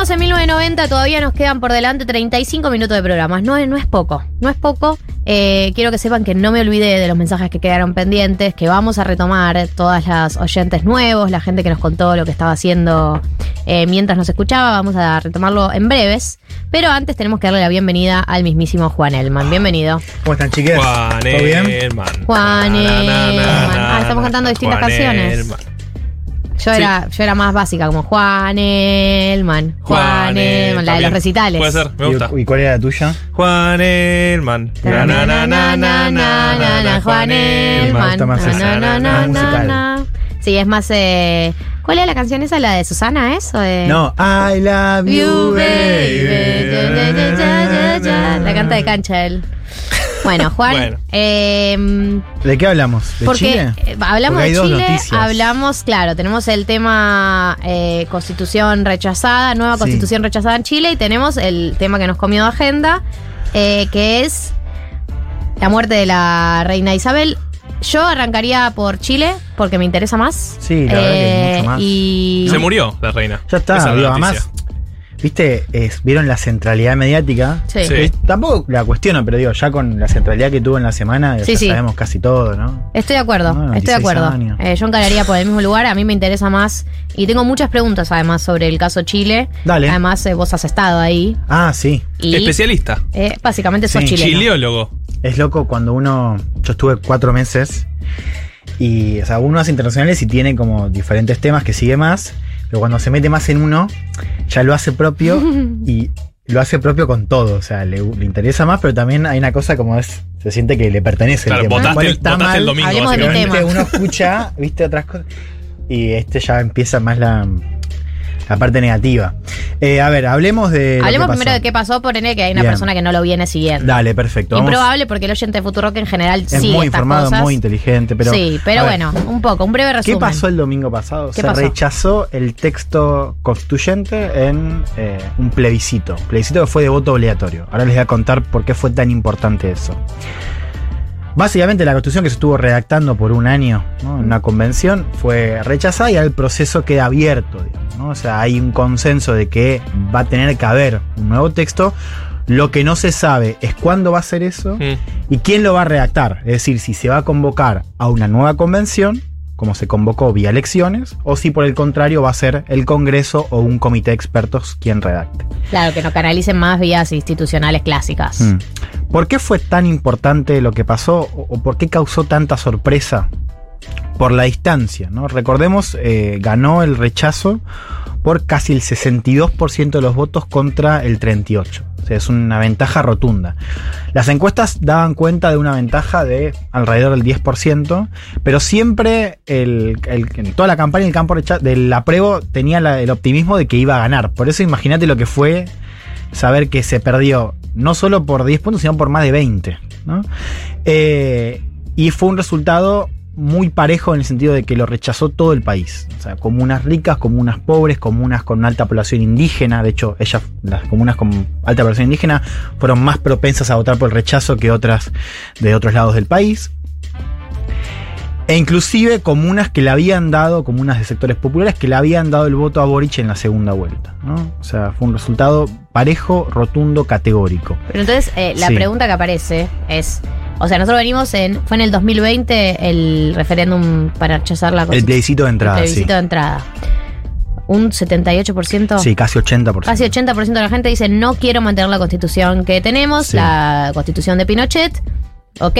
En 1990, todavía nos quedan por delante 35 minutos de programas. No, es- no es poco, no es poco. Eh, quiero que sepan que no me olvidé de los mensajes que quedaron pendientes, que vamos a retomar todas las oyentes nuevos, la gente que nos contó lo que estaba haciendo eh, mientras nos escuchaba. Vamos a retomarlo en breves. Pero antes tenemos que darle la bienvenida al mismísimo Juan Elman. Bienvenido. ¿Cómo están, chiques? Juan ¿Todo bien? Elman. Juan Na, na, na, Elman. na, Ah, estamos cantando distintas Juan canciones. Elman. Yo, Sí. era, yo era más básica, como Juan Elman. Juan, Elman, la de los recitales. Puede ser, me gusta. ¿Y, y cuál era la tuya? Juan Elman. Na, na, na, na, na, na, na, Juan Me Elman. gusta más Na, esa, na, na. Sí, es más. Eh, ¿Cuál es la canción esa? ¿La de Susana es? ¿O de No, I love You, baby. La canta de cancha él. Bueno, Juan. Bueno. eh, ¿De qué hablamos? ¿De porque Chile? eh, hablamos Porque hay de dos Chile, noticias. hablamos, claro, tenemos el tema eh, constitución rechazada, nueva Sí. constitución rechazada en Chile y tenemos el tema que nos comió de agenda, eh, que es la muerte de la reina Isabel. Yo arrancaría por Chile porque me interesa más. Sí, la verdad que mucho más. Y Se murió la reina. Ya está, Esa es la digo, además, viste, es- vieron la centralidad mediática. Sí. Sí. Tampoco la cuestiono, pero digo, ya con la centralidad que tuvo en la semana, Sí, ya sí. sabemos casi todo, ¿no? Estoy de acuerdo, No, estoy de 16 acuerdo. Eh, yo encararía por el mismo lugar, a mí me interesa más y tengo muchas preguntas además sobre el caso Chile. Dale. Además, eh, vos has estado ahí Ah, sí. y Especialista. eh, básicamente sos Sí, chileno. Chileólogo. Es loco cuando uno. Yo estuve cuatro meses y, o sea, uno hace internacionales y tiene como diferentes temas que sigue más, pero cuando se mete más en uno, ya lo hace propio y lo hace propio con todo. O sea, le, le interesa más, pero también hay una cosa como es. Se siente que le pertenece Claro, el tema. votaste, está votaste el mal, domingo, Hablemos de mi básicamente. tema. Uno escucha, viste, otras cosas. Y este ya empieza más la, la parte negativa. Eh, a ver, hablemos de. Hablemos primero de qué pasó, por ende que hay una Bien. persona que no lo viene siguiendo. Dale, perfecto. Improbable porque el oyente de Futurock en general Es sigue muy estas informado, cosas. muy inteligente, pero. sí, pero ver, bueno, un poco, un breve ¿Qué resumen. pasó el domingo pasado? ¿Qué Se pasó? rechazó el texto constituyente en eh, un plebiscito. Plebiscito que fue de voto obligatorio. Ahora les voy a contar por qué fue tan importante eso. Básicamente la constitución que se estuvo redactando por un año ¿no? en una convención fue rechazada y ahora el proceso queda abierto. digamos, ¿no? O sea, hay un consenso de que va a tener que haber un nuevo texto. Lo que no se sabe es cuándo va a ser eso. ¿Y quién lo va a redactar? Es decir, si se va a convocar a una nueva convención, como se convocó vía elecciones, o si por el contrario va a ser el Congreso o un comité de expertos quien redacte. Claro, que nos canalicen más vías institucionales clásicas. Mm. ¿Por qué fue tan importante lo que pasó o, o por qué causó tanta sorpresa? Por la distancia, ¿no? Recordemos, eh, ganó el rechazo por casi el 62% de los votos contra el 38%. O sea, es una ventaja rotunda. Las encuestas daban cuenta de una ventaja de alrededor del 10%, pero siempre en toda la campaña el campo del apruebo tenía el optimismo de que iba a ganar. Por eso imagínate lo que fue saber que se perdió no solo por 10 puntos, sino por más de 20. ¿no? Eh, y fue un resultado muy parejo en el sentido de que lo rechazó todo el país. O sea, comunas ricas, comunas pobres, comunas con alta población indígena. De hecho, ellas, las comunas con alta población indígena, fueron más propensas a votar por el rechazo que otras de otros lados del país. E inclusive comunas que le habían dado, comunas de sectores populares, que le habían dado el voto a Boric en la segunda vuelta. ¿no? O sea, fue un resultado parejo, rotundo, categórico. Pero entonces, eh, la Sí. pregunta que aparece es. O sea, nosotros venimos en. Fue en el 2020 el referéndum para rechazar la El plebiscito de entrada, El plebiscito sí. de entrada. Un 78%. Sí, casi 80%. Casi 80% de la gente dice no quiero mantener la constitución que tenemos, Sí. la constitución de Pinochet. Ok,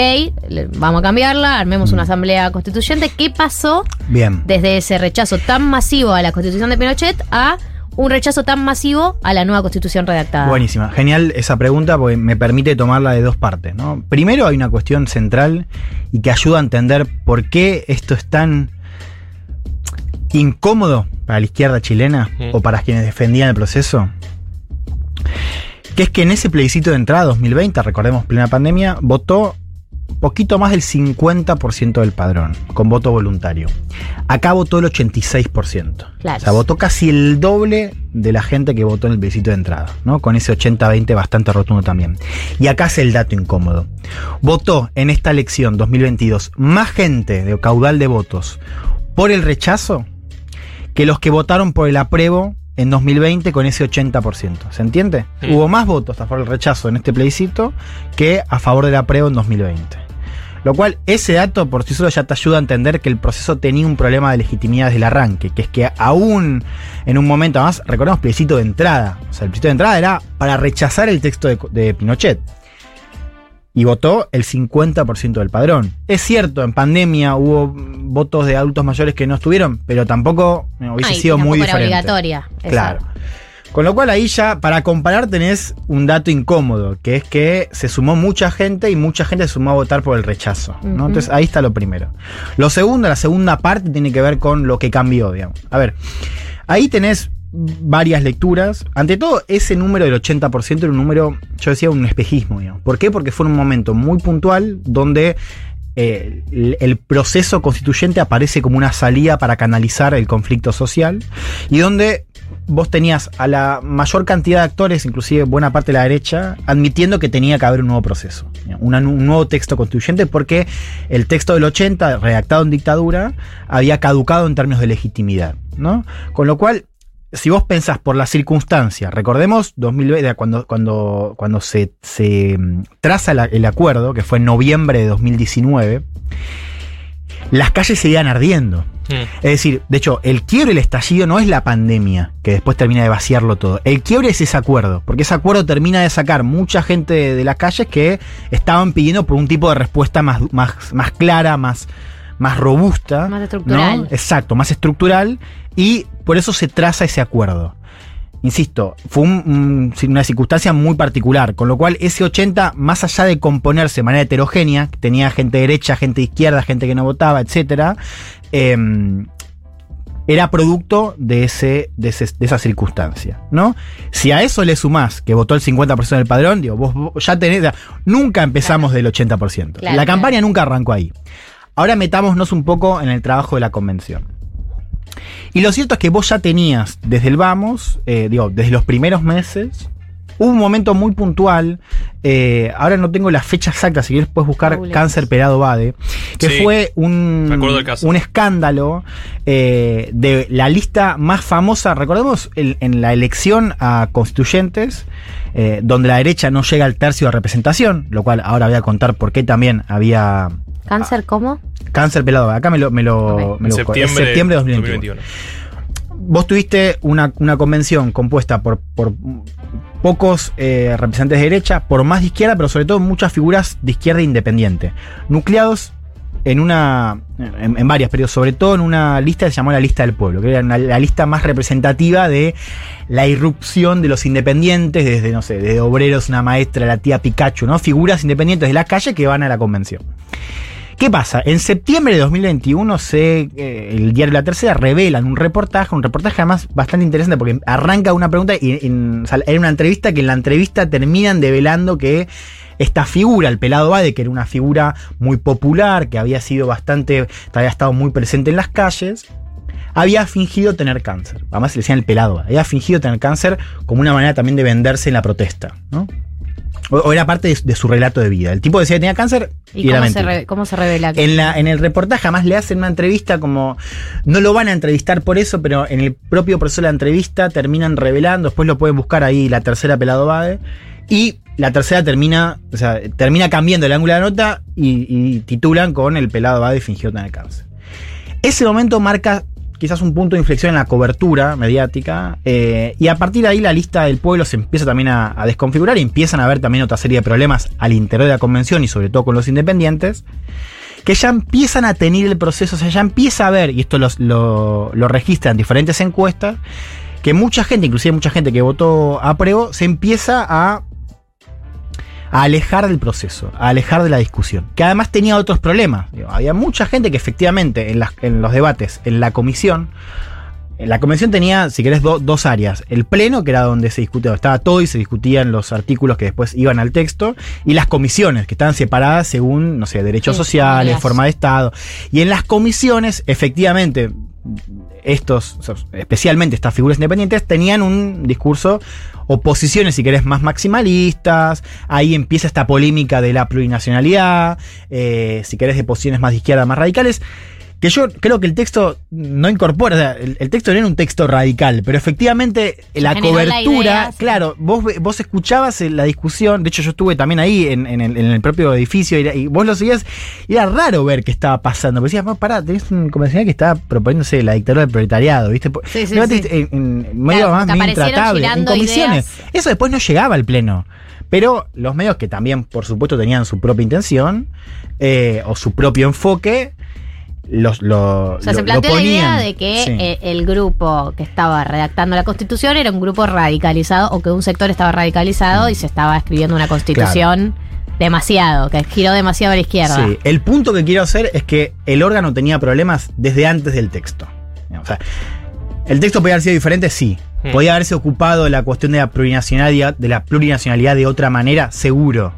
vamos a cambiarla, armemos Mm. una asamblea constituyente. ¿Qué pasó Bien. desde ese rechazo tan masivo a la constitución de Pinochet a un rechazo tan masivo a la nueva constitución redactada? Buenísima. Genial esa pregunta porque me permite tomarla de dos partes. ¿no? Primero hay una cuestión central y que ayuda a entender por qué esto es tan incómodo para la izquierda chilena Mm. o para quienes defendían el proceso. Que es que en ese plebiscito de entrada 2020, recordemos plena pandemia, votó poquito más del 50% del padrón, con voto voluntario. Acá votó el 86%. Claro. O sea, votó casi el doble de la gente que votó en el plebiscito de entrada, ¿no? Con ese 80-20 bastante rotundo también. Y acá es el dato incómodo. Votó en esta elección 2022 más gente de caudal de votos por el rechazo que los que votaron por el apruebo en 2020 con ese 80%. ¿Se entiende? Mm. Hubo más votos a favor del rechazo en este plebiscito que a favor del apruebo en 2020. Lo cual, ese dato por sí solo ya te ayuda a entender que el proceso tenía un problema de legitimidad desde el arranque, que es que aún en un momento más, recordemos plebiscito de entrada. O sea, el plebiscito de entrada era para rechazar el texto de, de Pinochet. Y votó el 50% del padrón. Es cierto, en pandemia hubo votos de adultos mayores que no estuvieron, pero tampoco eh, hubiese Ay, sido muy tampoco era diferente. obligatoria. Claro. Con lo cual ahí ya, para comparar, tenés un dato incómodo, que es que se sumó mucha gente y mucha gente se sumó a votar por el rechazo. Entonces ahí está lo primero. Lo segundo, la segunda parte tiene que ver con lo que cambió, digamos. A ver, ahí tenés varias lecturas. Ante todo, ese número del 80% era un número, yo decía, un espejismo. ¿Por qué? Porque fue un momento muy puntual donde eh, el, proceso constituyente aparece como una salida para canalizar el conflicto social y donde vos tenías a la mayor cantidad de actores, inclusive buena parte de la derecha, admitiendo que tenía que haber un nuevo proceso, un nuevo texto constituyente, porque el texto del 80, redactado en dictadura, había caducado en términos de legitimidad, ¿no? Con lo cual, si vos pensás por las circunstancias, recordemos 2020, cuando, cuando, cuando se, se mm, traza la- el acuerdo, que fue en noviembre de 2019, las calles seguían ardiendo. Mm. Es decir, de hecho, el quiebre, el estallido no es la pandemia, que después termina de vaciarlo todo. El quiebre es ese acuerdo, porque ese acuerdo termina de sacar mucha gente de, de las calles que estaban pidiendo por un tipo de respuesta más, más, más clara, más, más robusta. Más estructural. ¿no? Exacto, más estructural, y por eso se traza ese acuerdo. Insisto, fue un- un- una circunstancia muy particular, con lo cual ese 80, más allá de componerse de manera heterogénea, tenía gente derecha, gente izquierda, gente que no votaba, etcétera, em, era producto de, ese, de, ese- de esa circunstancia, ¿no? Si a eso le sumás que votó el 50% del padrón, digo, vos, vos ya tenés, nunca empezamos del 80%. Claro, la claro. campaña nunca arrancó ahí. Ahora metámonos un poco en el trabajo de la convención. Y lo cierto es que vos ya tenías desde el vamos, eh, digo, desde los primeros meses, hubo un momento muy puntual, eh, ahora no tengo la fecha exacta, si quieres puedes buscar cáncer pelado Bade, que Sí, fue un, un escándalo eh, de la lista más famosa, recordemos el- en la elección a constituyentes, eh, donde la derecha no llega al tercio de representación, lo cual ahora voy a contar por qué también había ¿Cáncer cómo? cáncer pelado Bade. Acá me lo, me lo, me. Es septiembre, de de 2021 2021. vos tuviste una, una convención compuesta por, por pocos eh, representantes de derecha, por más de izquierda, pero sobre todo muchas figuras de izquierda independiente, nucleados en una en, varias, pero sobre todo en una lista que se llamó la lista del pueblo, que era la lista más representativa de la irrupción de los independientes, desde, no sé, desde obreros, una maestra, la tía Pikachu, ¿no? Figuras independientes de la calle que van a la convención. ¿Qué pasa? En septiembre de 2021 se, eh, el diario La Tercera revelan un reportaje, un reportaje además bastante interesante porque arranca una pregunta y en, una entrevista que en la entrevista terminan develando que esta figura, el pelado Bade, que era una figura muy popular, que había sido bastante, había estado muy presente en las calles, había fingido tener cáncer. Además le decían el pelado había fingido tener cáncer como una manera también de venderse en la protesta, ¿no? O, o era parte de, de su relato de vida. El tipo decía que tenía cáncer y, ¿Y era cómo se, mentira. re- cómo se revela? En, la, en el reportaje jamás le hacen una entrevista como. No lo van a entrevistar por eso, pero en el propio proceso de la entrevista terminan revelando. Después lo pueden buscar ahí, la tercera pelado Bade. Y la tercera termina. O sea, termina cambiando el ángulo de la nota y, y titulan con el pelado Bade fingió tener cáncer. Ese momento marca quizás un punto de inflexión en la cobertura mediática. eh, y a partir de ahí la lista del pueblo se empieza también a, desconfigurar y empiezan a haber también otra serie de problemas al interior de la convención y sobre todo con los independientes que ya empiezan a tener el proceso, o sea, ya empieza a ver, y esto los- lo, lo registran diferentes encuestas, que mucha gente, inclusive mucha gente que votó a prueba, se empieza a, a alejar del proceso, a alejar de la discusión, que además tenía otros problemas. Había mucha gente que efectivamente en, las- en los debates, en la comisión, la convención tenía, si querés, do- dos áreas. El pleno, que era donde se discutía, estaba todo y se discutían los artículos que después iban al texto, y las comisiones, que estaban separadas según, no sé, derechos Sí, sociales, forma de Estado. Y en las comisiones, efectivamente, estos, especialmente estas figuras independientes, tenían un discurso o posiciones, si querés, más maximalistas. Ahí empieza esta polémica de la plurinacionalidad, eh, si querés, de posiciones más de izquierda, más radicales. Que yo creo que el texto no incorpora, o sea, el, el texto no era un texto radical, pero efectivamente la generó la cobertura, idea, claro, vos, vos escuchabas eh, la discusión, de hecho yo estuve también ahí en, en el, en el propio edificio y, vos lo seguías, y era raro ver qué estaba pasando, porque decías, "No, pará, tenés un convencional que está proponiéndose la dictadura del proletariado, ¿viste? Sí, sí, sí. En, en medio Claro, más intratable, en comisiones. ideas. Eso después no llegaba al pleno. Pero los medios que también, por supuesto, tenían su propia intención eh, o su propio enfoque, los, lo, O sea, lo- se lo planteó la idea ponían. de que Sí. eh, el grupo que estaba redactando la constitución era un grupo radicalizado o que un sector estaba radicalizado y se estaba escribiendo una constitución demasiado, que giró demasiado a la izquierda. Sí, el punto que quiero hacer es que el órgano tenía problemas desde antes del texto. O sea, el texto podía haber sido diferente, sí. Hmm. Podía haberse ocupado de la cuestión de la plurinacionalidad, de la plurinacionalidad de otra manera, seguro.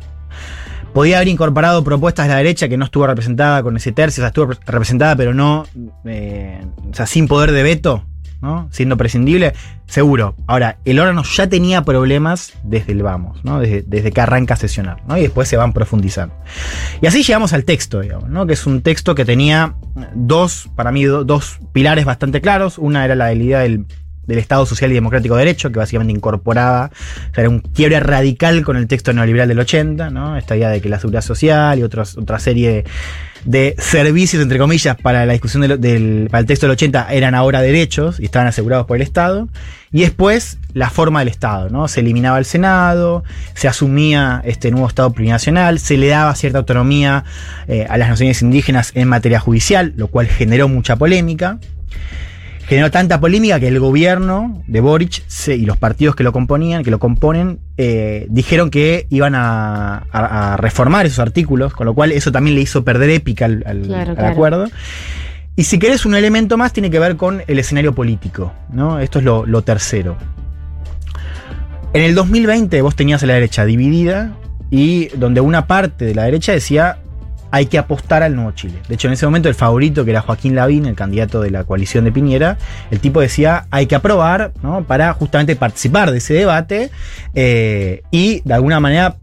Podía haber incorporado propuestas de la derecha que no estuvo representada con ese tercio, estuvo re- representada, pero no, eh, o sea, sin poder de veto, ¿no? Siendo prescindible, seguro. Ahora, el órgano ya tenía problemas desde el vamos, ¿no? Desde, desde que arranca a sesionar, ¿no? Y después se van profundizando. Y así llegamos al texto, digamos, ¿no? Que es un texto que tenía dos, para mí, do- dos pilares bastante claros. Una era la idea del, del Estado Social y Democrático de Derecho, que básicamente incorporaba, era un quiebre radical con el texto neoliberal del 80, ¿no? Esta idea de que la seguridad social y otros, otra serie de servicios, entre comillas, para la discusión del, del- para el texto del 80 eran ahora derechos y estaban asegurados por el Estado. Y después la forma del Estado, ¿no? Se eliminaba el Senado, se asumía este nuevo Estado plurinacional, se le daba cierta autonomía eh, a las naciones indígenas en materia judicial, lo cual generó mucha polémica. Generó tanta polémica que el gobierno de Boric se- y los partidos que lo componían, que lo componen, eh, dijeron que iban a, a- a reformar esos artículos, con lo cual eso también le hizo perder épica al, al- Claro, al claro. acuerdo. Y si querés un elemento más, tiene que ver con el escenario político, ¿no? Esto es lo, lo tercero. En el 2020 vos tenías a la derecha dividida y donde una parte de la derecha decía hay que apostar al nuevo Chile. De hecho, en ese momento el favorito, que era Joaquín Lavín, el candidato de la coalición de Piñera, el tipo decía hay que aprobar ¿no? para justamente participar de ese debate eh, y de alguna manera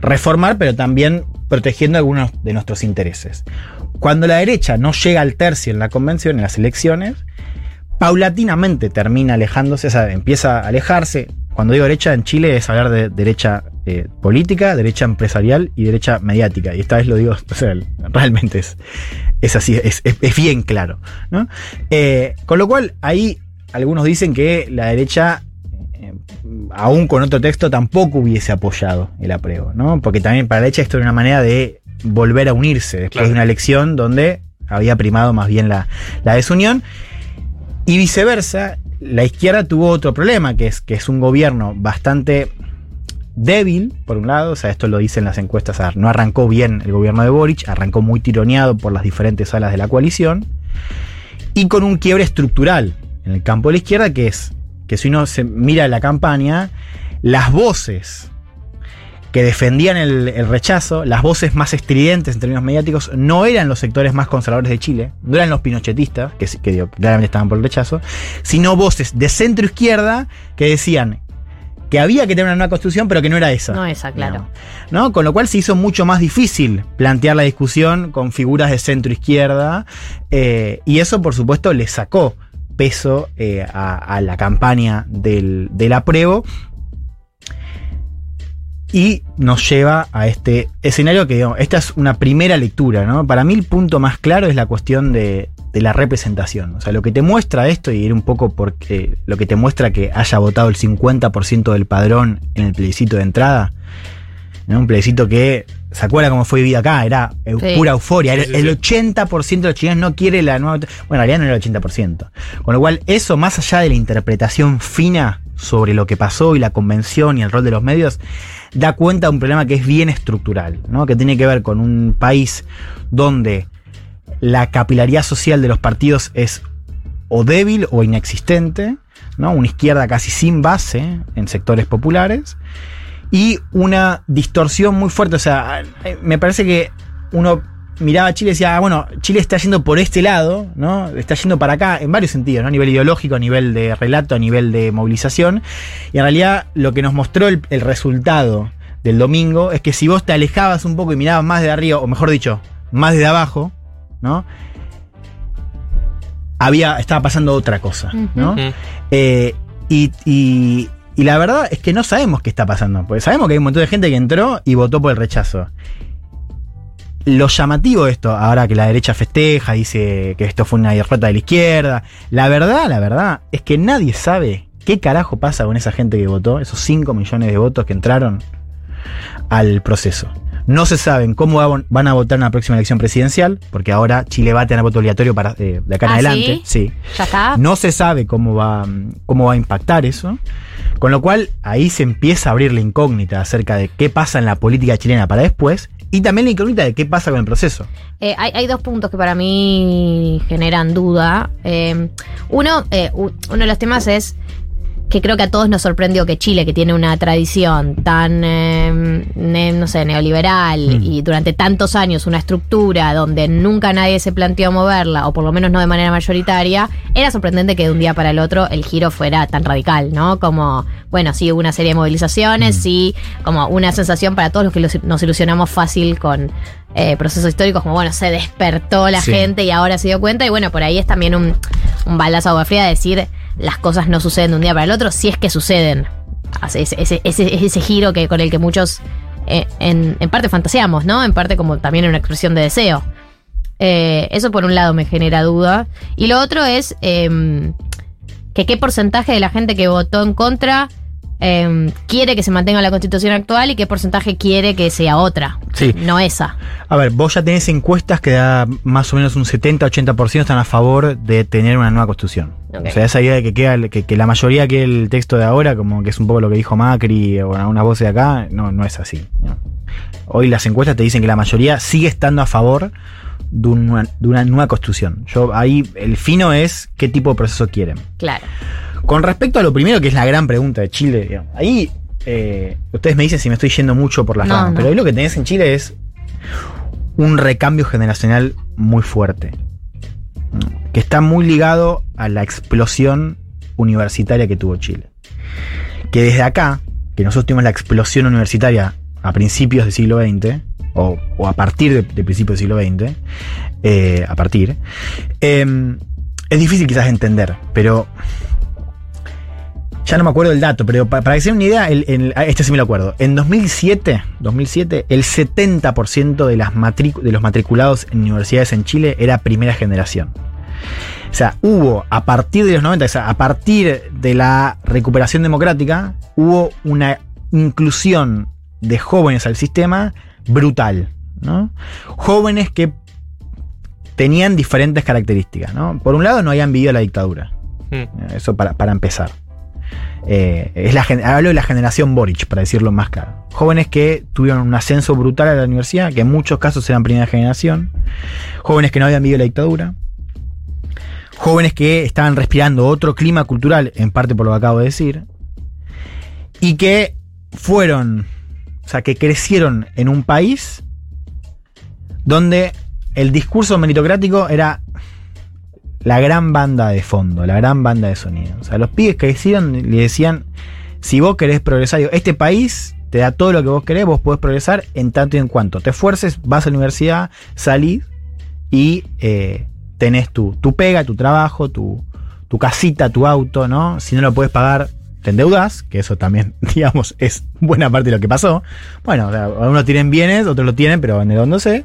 reformar, pero también protegiendo algunos de nuestros intereses. Cuando la derecha no llega al tercio en la convención, en las elecciones, paulatinamente termina alejándose, o sea, empieza a alejarse. Cuando digo derecha en Chile es hablar de derecha eh, política, derecha empresarial y derecha mediática. Y esta vez lo digo, o sea, realmente es, es así, es, es- es bien claro. ¿no? Eh, con lo cual, ahí algunos dicen que la derecha, eh, aún con otro texto, tampoco hubiese apoyado el apruebo, ¿no? Porque también para la derecha esto era una manera de volver a unirse después Claro. de una elección donde había primado más bien la, la desunión. Y viceversa, la izquierda tuvo otro problema, que es que es un gobierno bastante débil, por un lado, o sea, esto lo dicen las encuestas, no arrancó bien el gobierno de Boric, arrancó muy tironeado por las diferentes alas de la coalición, y con un quiebre estructural en el campo de la izquierda, que es que si uno se mira la campaña, las voces que defendían el, rechazo, las voces más estridentes en términos mediáticos, no eran los sectores más conservadores de Chile, no eran los pinochetistas, que, claramente estaban por el rechazo, sino voces de centro izquierda que decían que había que tener una nueva constitución, pero que no era esa. No esa, claro. ¿no? Con lo cual se hizo mucho más difícil plantear la discusión con figuras de centro izquierda, eh, y eso, por supuesto, le sacó peso eh, a, a la campaña del, del apruebo. Y nos lleva a este escenario que, digamos, esta es una primera lectura, ¿no? Para mí el punto más claro es la cuestión de, de la representación. O sea, lo que te muestra esto, y era un poco porque lo que te muestra que haya votado el 50% del padrón en el plebiscito de entrada, ¿no? Un plebiscito que, ¿se acuerda cómo fue vivido acá? Era Sí. pura euforia. El sí. 80% de los chilenos no quiere la nueva... Bueno, en realidad no era el 80%. Con lo cual, eso más allá de la interpretación fina sobre lo que pasó y la convención y el rol de los medios, da cuenta de un problema que es bien estructural, ¿no? Que tiene que ver con un país donde la capilaridad social de los partidos es o débil o inexistente, ¿no? Una izquierda casi sin base en sectores populares y una distorsión muy fuerte. O sea, eh, me parece que uno miraba a Chile y decía, ah, bueno, Chile está yendo por este lado, ¿no? Está yendo para acá en varios sentidos. A nivel ideológico, a nivel de relato, a nivel de movilización. Y en realidad lo que nos mostró el resultado del domingo es que si vos te alejabas un poco y mirabas más de arriba, o mejor dicho, más de abajo, ¿no? había, estaba pasando otra cosa, ¿no? Eh, y, y- y la verdad es que no sabemos qué está pasando, porque sabemos que hay un montón de gente que entró y votó por el rechazo. Lo llamativo de esto, ahora que la derecha festeja, dice que esto fue una derrota de la izquierda, la verdad, la verdad, es que nadie sabe qué carajo pasa con esa gente que votó, esos 5 millones de votos que entraron al proceso. No se saben cómo va- van a votar en la próxima elección presidencial, porque ahora Chile va a tener voto obligatorio para, eh, de acá en ¿Ah, adelante. sí? sí. ¿Ya está? No se sabe cómo va, cómo va a impactar eso. Con lo cual, ahí se empieza a abrir la incógnita acerca de qué pasa en la política chilena para después. Y también la incógnita de qué pasa con el proceso. Eh, hay, hay dos puntos que para mí generan duda. Eh, uno, eh, uno de los temas es que creo que a todos nos sorprendió que Chile, que tiene una tradición tan, eh, ne- no sé, neoliberal Mm. y durante tantos años una estructura donde nunca nadie se planteó moverla, o por lo menos no de manera mayoritaria, era sorprendente que de un día para el otro el giro fuera tan radical, ¿no? Como, bueno, sí hubo una serie de movilizaciones, Mm. sí, como una sensación para todos los que los- nos ilusionamos fácil con eh, procesos históricos, como, bueno, se despertó la Sí. gente y ahora se dio cuenta, y bueno, por ahí es también un, un balazo de agua fría decir las cosas no suceden de un día para el otro, si es que suceden. Ese, ese, ese, ese giro que con el que muchos eh, en, en parte fantaseamos, ¿no? En parte como también una expresión de deseo. Eh, eso por un lado me genera duda. Y lo otro es em, que qué porcentaje de la gente que votó en contra em, quiere que se mantenga la constitución actual y qué porcentaje quiere que sea otra. Sí. No esa. A ver, vos ya tenés encuestas que da más o menos un 70-80% están a favor de tener una nueva constitución. O sea, esa idea de que, queda, que, que la mayoría que el texto de ahora, como que es un poco lo que dijo Macri o algunas voces de acá, no, no es así. ¿no? Hoy las encuestas te dicen que la mayoría sigue estando a favor de una, de una nueva constitución. Yo ahí el fino es qué tipo de proceso quieren. Claro. Con respecto a lo primero, que es la gran pregunta de Chile, digamos, ahí eh, ustedes me dicen si me estoy yendo mucho por las No, ramas, no. pero ahí lo que tenés en Chile es un recambio generacional muy fuerte, ¿no? que está muy ligado a la explosión universitaria que tuvo Chile. Que desde acá, que nosotros tuvimos la explosión universitaria a principios del siglo XX, o, o a partir de, de principios del siglo XX, eh, a partir, eh, es difícil quizás de entender, pero ya no me acuerdo el dato, pero pa- para que se den una idea, el- el- este sí me lo acuerdo. En 2007, 2007 el 70% de, las de los matriculados en universidades en Chile era primera generación. O sea, hubo a partir de los 90, o sea, a partir de la recuperación democrática, hubo una inclusión de jóvenes al sistema brutal. ¿no? Jóvenes que tenían diferentes características. ¿no? Por un lado, no habían vivido la dictadura. Mm. Eso para, para empezar. Eh, es la, hablo de la generación Boric, para decirlo más claro. Jóvenes que tuvieron un ascenso brutal a la universidad, que en muchos casos eran primera generación. Jóvenes que no habían vivido la dictadura. Jóvenes que estaban respirando otro clima cultural, en parte por lo que acabo de decir. Y que fueron, o sea, que crecieron en un país donde el discurso meritocrático era la gran banda de fondo, la gran banda de sonido. O sea, los pibes que crecieron le decían, si vos querés progresar, digo, este país te da todo lo que vos querés, vos podés progresar en tanto y en cuanto. Te esfuerces, vas a la universidad, salís y eh, tenés tu, tu pega, tu trabajo, tu, tu casita, tu auto, ¿no? Si no lo puedes pagar, te endeudas, que eso también, digamos, es buena parte de lo que pasó. Bueno, algunos tienen bienes, otros lo tienen, pero endeudándose.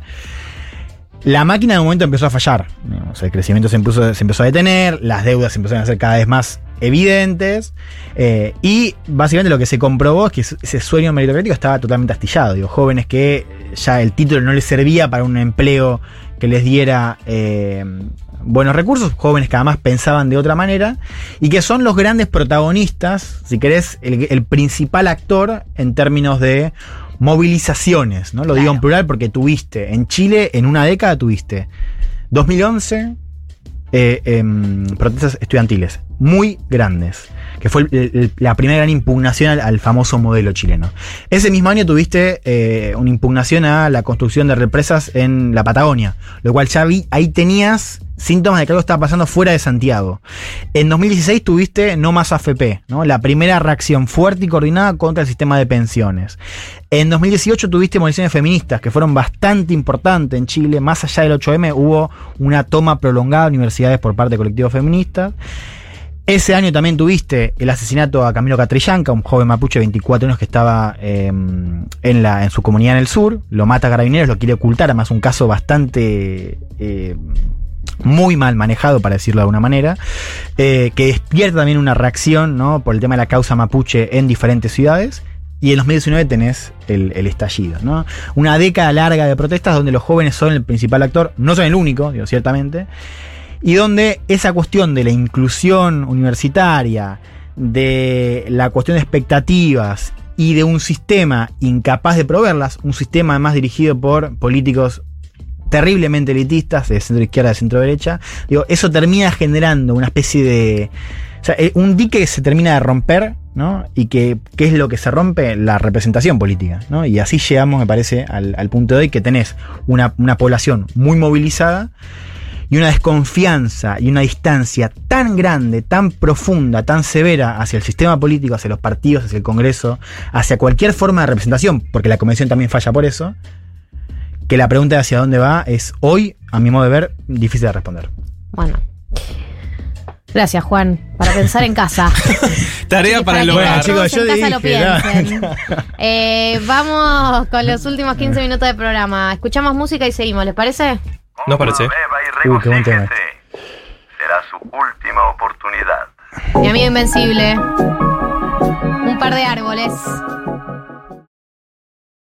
La máquina de momento empezó a fallar. Digamos, el crecimiento se, impuso- se empezó a detener, las deudas se empezaron a hacer cada vez más evidentes. eh, y básicamente lo que se comprobó es que ese sueño meritocrático estaba totalmente astillado. Digo, jóvenes que ya el título no les servía para un empleo que les diera eh, buenos recursos, jóvenes que además pensaban de otra manera, y que son los grandes protagonistas, si querés, el, el principal actor en términos de movilizaciones, ¿no? Lo digo en plural porque tuviste, en Chile, en una década tuviste 2011 eh, em, protestas estudiantiles muy grandes, que fue la primera gran impugnación al, famoso modelo chileno. Ese mismo año tuviste eh, una impugnación a la construcción de represas en la Patagonia, lo cual vi, ahí tenías síntomas de que algo estaba pasando fuera de Santiago. En 2016 tuviste No Más AFP, ¿no? la primera reacción fuerte y coordinada contra el sistema de pensiones. En 2018 tuviste movilizaciones feministas que fueron bastante importantes en Chile. Más allá del 8M hubo una toma prolongada de universidades por parte de colectivos feministas. Ese año también tuviste el asesinato a Camilo Catrillanca, un joven mapuche de 24 años que estaba eh, en, la, en su comunidad en el sur. Lo mata a Carabineros, lo quiere ocultar, además un caso bastante... Eh, muy mal manejado, para decirlo de alguna manera, eh, que despierta también una reacción ¿no? por el tema de la causa mapuche en diferentes ciudades. Y en 2019 tenés el, el, estallido, ¿no? Una década larga de protestas donde los jóvenes son el principal actor, no son el único, digo, ciertamente, y donde esa cuestión de la inclusión universitaria, de la cuestión de expectativas y de un sistema incapaz de proveerlas, un sistema además dirigido por políticos terriblemente elitistas, de centro izquierda, de centro derecha, digo, eso termina generando una especie de. O sea, eh, un dique que se termina de romper, ¿no? Y que, ¿qué es lo que se rompe? La representación política, ¿no? Y así llegamos, me parece, al, al punto de hoy que tenés una, una población muy movilizada y una desconfianza y una distancia tan grande, tan profunda, tan severa hacia el sistema político, hacia los partidos, hacia el Congreso, hacia cualquier forma de representación, porque la convención también falla por eso, que la pregunta de hacia dónde va es hoy, a mi modo de ver, difícil de responder. Bueno. Gracias, Juan, para pensar en casa. Tarea Sí, para el hogar. chicos, yo lo dije. Eh, vamos con los últimos 15 minutos de programa. Escuchamos música y seguimos, ¿les parece? ¿Nos parece? Uy, qué buen tema. Será su última oportunidad. Mi amigo invencible. Un par de árboles.